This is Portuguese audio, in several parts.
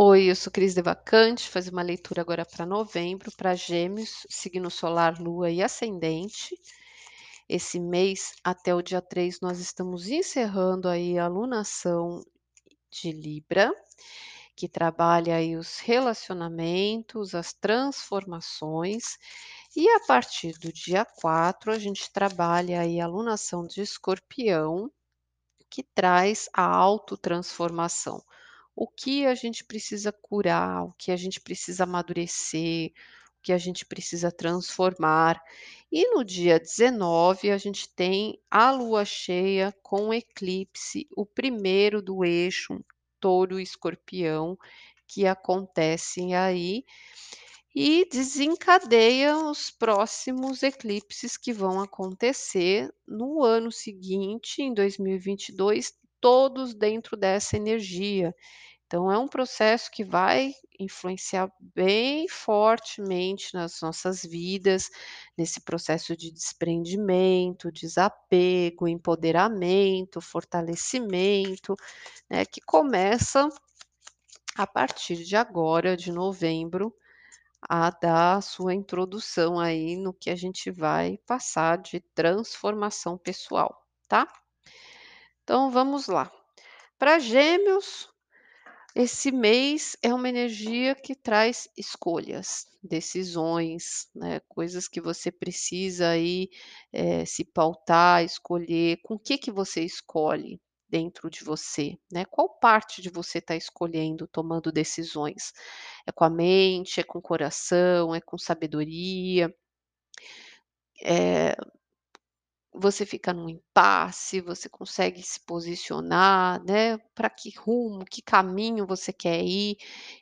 Oi, eu sou Cris Devacante, fazer uma leitura agora para novembro, para Gêmeos, signo solar, lua e ascendente. Esse mês, até o dia 3, nós estamos encerrando aí a alunação de Libra, que trabalha aí os relacionamentos, as transformações, e a partir do dia 4, a gente trabalha aí a alunação de Escorpião, que traz a autotransformação o que a gente precisa curar, o que a gente precisa amadurecer, o que a gente precisa transformar. E no dia 19, a gente tem a lua cheia com eclipse, o primeiro do eixo touro escorpião, que acontecem aí e desencadeia os próximos eclipses que vão acontecer no ano seguinte, em 2022, todos dentro dessa energia. Então, é um processo que vai influenciar bem fortemente nas nossas vidas, nesse processo de desprendimento, desapego, empoderamento, fortalecimento, né, que começa a partir de agora, de novembro, a dar sua introdução aí no que a gente vai passar de transformação pessoal, tá? Então vamos lá. Para Gêmeos, esse mês é uma energia que traz escolhas, decisões, né, coisas que você precisa aí, eh, se pautar, escolher. Com o que que você escolhe dentro de você, né? Qual parte de você está escolhendo, tomando decisões? É com a mente, é com o coração, é com sabedoria? Eh você fica num impasse, você consegue se posicionar, né, para que rumo, que caminho você quer ir.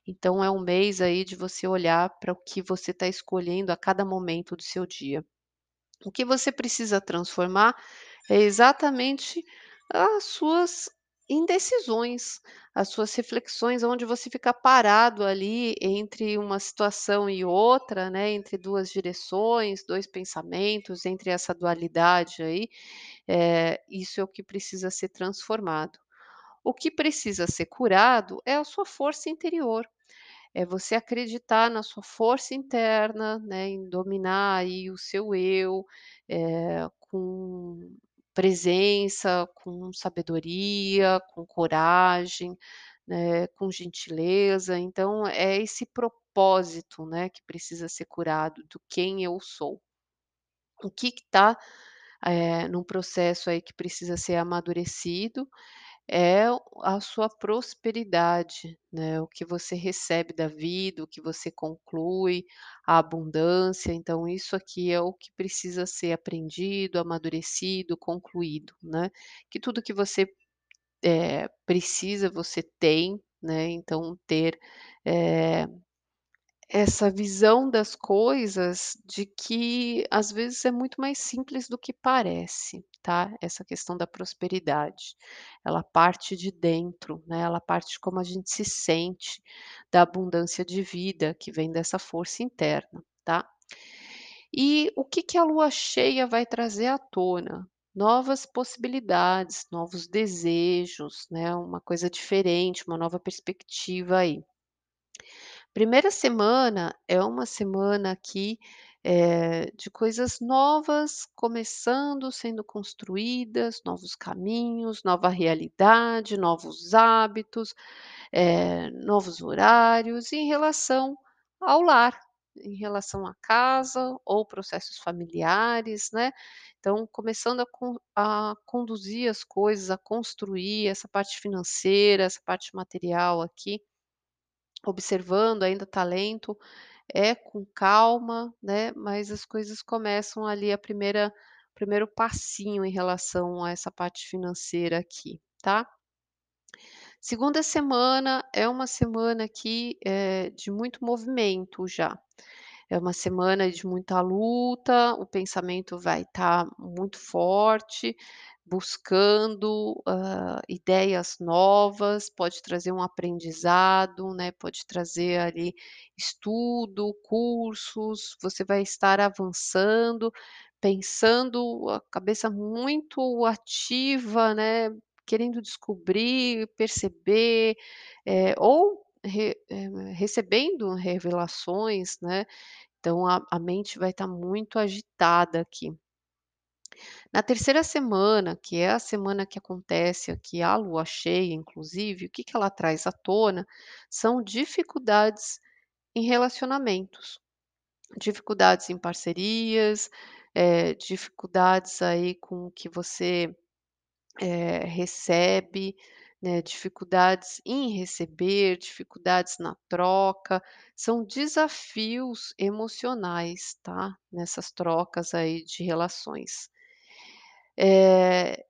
Então é um mês aí de você olhar para o que você está escolhendo a cada momento do seu dia. O que você precisa transformar é exatamente as suas indecisões, as suas reflexões, onde você fica parado ali entre uma situação e outra, né, entre duas direções, dois pensamentos, entre essa dualidade aí, eh, isso é o que precisa ser transformado. O que precisa ser curado é a sua força interior. É você acreditar na sua força interna, né, em dominar aí o seu eu, eh, com presença, com sabedoria, com coragem, né, com gentileza. Então é esse propósito, né, que precisa ser curado do quem eu sou. O que está, eh, num processo aí que precisa ser amadurecido é a sua prosperidade, né, o que você recebe da vida, o que você conclui, a abundância, então isso aqui é o que precisa ser aprendido, amadurecido, concluído, né. Que tudo que você, eh, precisa, você tem, né, então ter, eh essa visão das coisas de que às vezes é muito mais simples do que parece, tá? Essa questão da prosperidade. Ela parte de dentro, né? Ela parte de como a gente se sente, da abundância de vida que vem dessa força interna, tá? E o que que a lua cheia vai trazer à tona? Novas possibilidades, novos desejos, né? Uma coisa diferente, uma nova perspectiva aí. Primeira semana é uma semana aqui, eh, de coisas novas começando, sendo construídas, novos caminhos, nova realidade, novos hábitos, eh, novos horários em relação ao lar, em relação à casa ou processos familiares, né. Então começando a a conduzir as coisas, a construir essa parte financeira, essa parte material aqui. Observando ainda talento, é com calma, né, mas as coisas começam ali a primeira primeiro passinho em relação a essa parte financeira aqui, tá. Segunda semana é uma semana aqui, eh, de muito movimento já. É uma semana de muita luta, o pensamento vai estar muito forte, buscando, hã, ideias novas, pode trazer um aprendizado, né, pode trazer ali estudo, cursos, você vai estar avançando, pensando, a cabeça muito ativa, né, querendo descobrir, perceber, eh, ou re eh, recebendo revelações, né, então a a mente vai estar muito agitada aqui. Na terceira semana, que é a semana que acontece aqui a lua cheia, inclusive, o que que ela traz à tona, são dificuldades em relacionamentos, dificuldades em parcerias, eh, dificuldades aí com o que você, eh, recebe, né, dificuldades em receber, dificuldades na troca, são desafios emocionais, tá, nessas trocas aí de relações. Eh,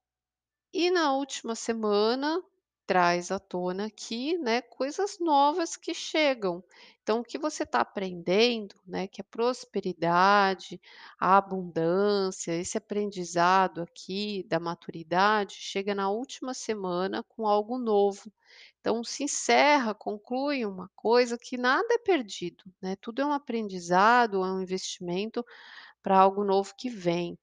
e na última semana, traz à tona aqui, né, coisas novas que chegam. Então o que você está aprendendo, né, que a prosperidade, a abundância, esse aprendizado aqui da maturidade, chega na última semana com algo novo. Então se encerra, conclui uma coisa que nada é perdido, né, tudo é um aprendizado, é um investimento para algo novo que vem,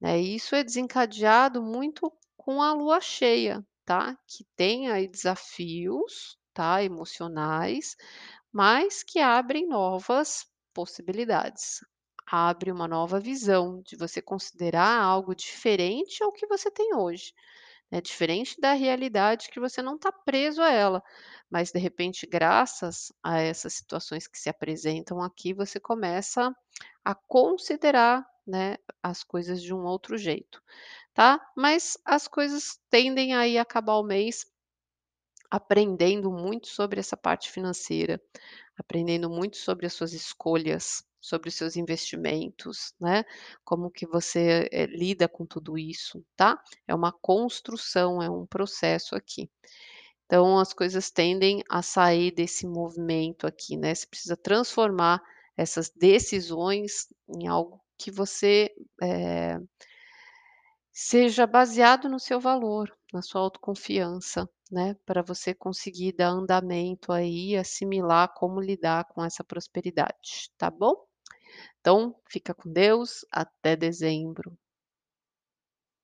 né, isso é desencadeado muito com a lua cheia, tá, que tem aí desafios, tá, emocionais, mas que abrem novas possibilidades. Abre uma nova visão de você considerar algo diferente ao que você tem hoje, né, diferente da realidade que você não está preso a ela, mas de repente graças a essas situações que se apresentam aqui, você começa a considerar, né, as coisas de um outro jeito, tá. Mas as coisas tendem a ir acabar o mês aprendendo muito sobre essa parte financeira, aprendendo muito sobre as suas escolhas, sobre os seus investimentos, né, como que você, eh, lida com tudo isso, tá. É uma construção, é um processo aqui. Então as coisas tendem a sair desse movimento aqui, né, você precisa transformar essas decisões em algo que você, eh seja baseado no seu valor, na sua autoconfiança, né, para você conseguir dar andamento aí, assimilar como lidar com essa prosperidade, tá bom. Então fica com Deus, até dezembro.